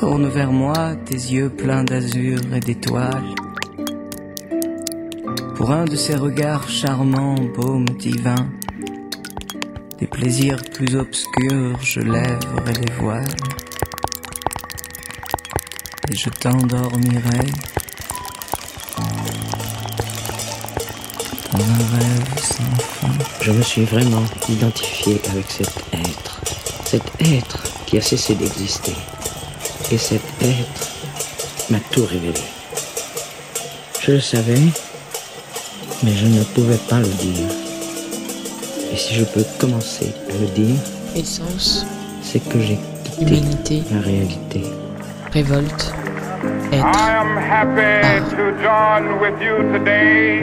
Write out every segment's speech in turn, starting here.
Tourne vers moi tes yeux pleins d'azur et d'étoiles. Pour un de ces regards charmants, baume divin, des plaisirs plus obscurs, je lèverai les voiles. Et je t'endormirai dans un rêve sans fin. Je me suis vraiment identifié avec cet être. Cet être qui a cessé d'exister. Et cet être m'a tout révélé. Je le savais, mais je ne pouvais pas le dire. Et si je peux commencer à le dire, Essence, c'est que j'ai quitté humanité, la réalité. révolte, être. I am happy to join with you today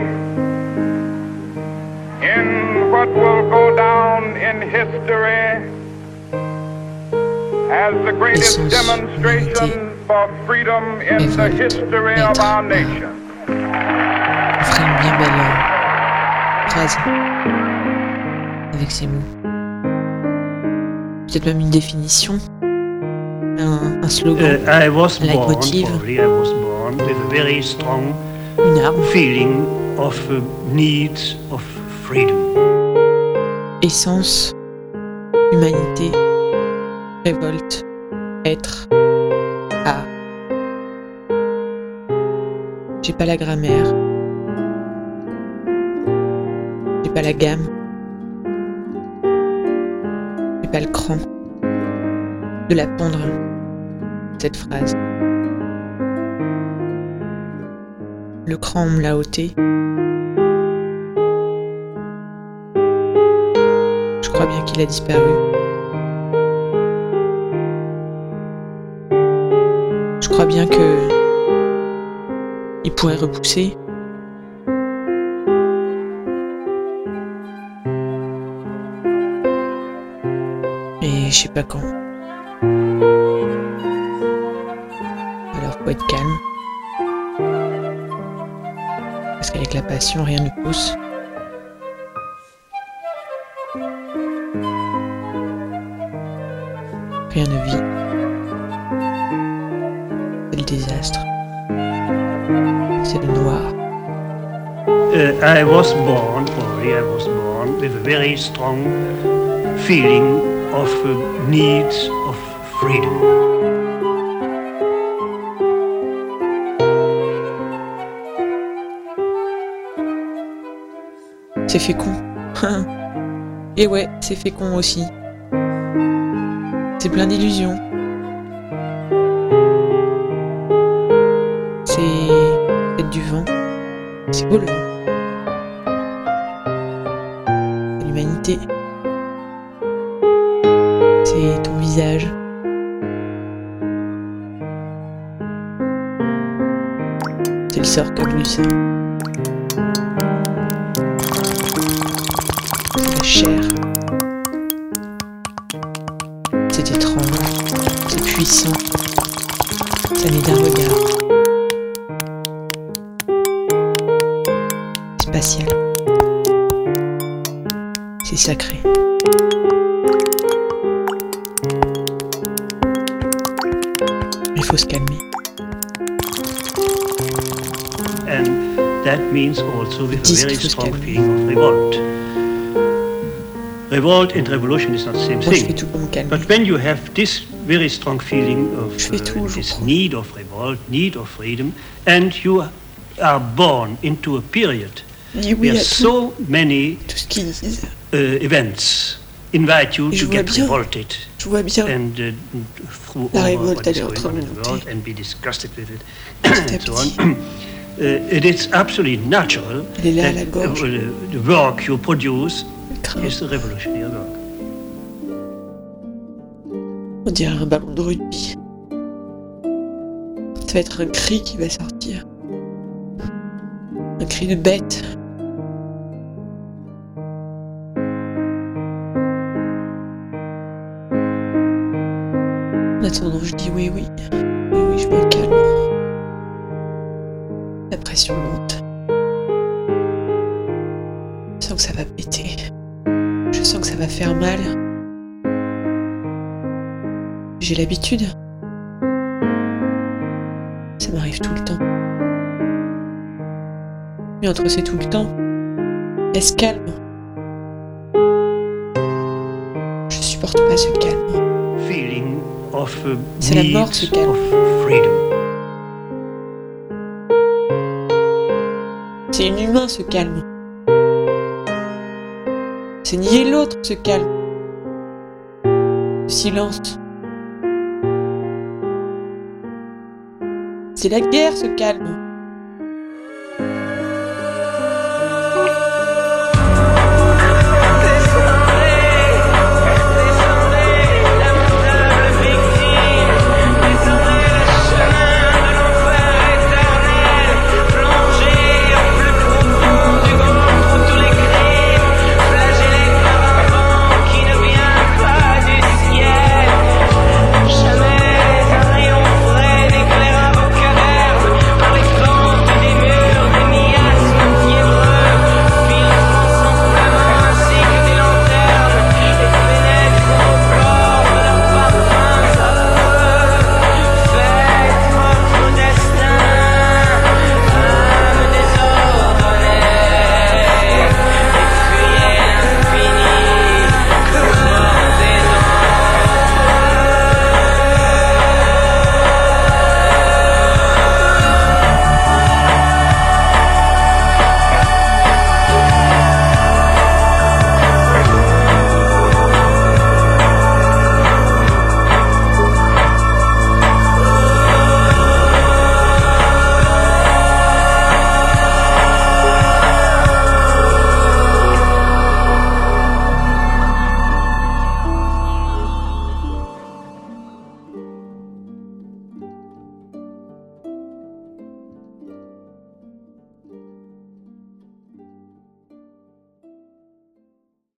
in what will go down in history as the greatest demonstration for freedom in the history of our nation. On ferait une bien belle phrase avec ces mots. Peut-être même une définition, un, un slogan, Uh, I was born, probably I was born with a very strong une arme, feeling of uh, need of freedom. essence, humanité, révolte, être, à. J'ai pas la grammaire. J'ai pas la gamme. J'ai pas le cran de la pondre, cette phrase. Le cran, me l'a ôté. Je crois bien qu'il a disparu. Crois bien que il pourrait repousser. Mais je sais pas quand. Alors faut être calme. Parce qu'avec la passion, rien ne pousse. Rien ne vit. I was born, probably I was born with a very strong feeling of uh, need of freedom. C'est fécond. Et ouais, c'est fécond aussi. C'est plein d'illusions. C'est du vent. C'est beau le vent. C'est ton visage. C'est le sort voulu ça. C'est la chair. C'est étrange, c'est puissant, ça n'est d'un regard. Spatial. C'est sacré. Il faut se calmer. And that means also with a very strong feeling of revolt. Revolt and revolution is not the same Moi, je fais thing. tout pour me calmer. But when you have this very strong feeling of uh, this need of revolt, need of freedom, and you are born into a period Dis oui à tout, so many tout ce qu'ils disent. uh, events invite you Je to vois get bien. revolted Je vois bien. and uh, through La over révolte, what elle is est en going train on de in the monter. world and be disgusted with it Petit à and so petit. on. Uh, it is absolutely natural Elle est là à la that gorge. uh, the work you produce is a revolutionary work. On dirait un ballon de rugby. Ça va être un cri qui va sortir. Un cri de bête. Attendant, je dis oui, oui. Oui, oui, je me calme. La pression monte. Je sens que ça va péter. Je sens que ça va faire mal. J'ai l'habitude. m'arrive tout le temps. Mais entre ces tout le temps, il y a ce calme. Je supporte pas ce calme. C'est la mort, ce calme. C'est inhumain ce calme. C'est nier l'autre ce calme. Le silence. C'est la guerre ce calme.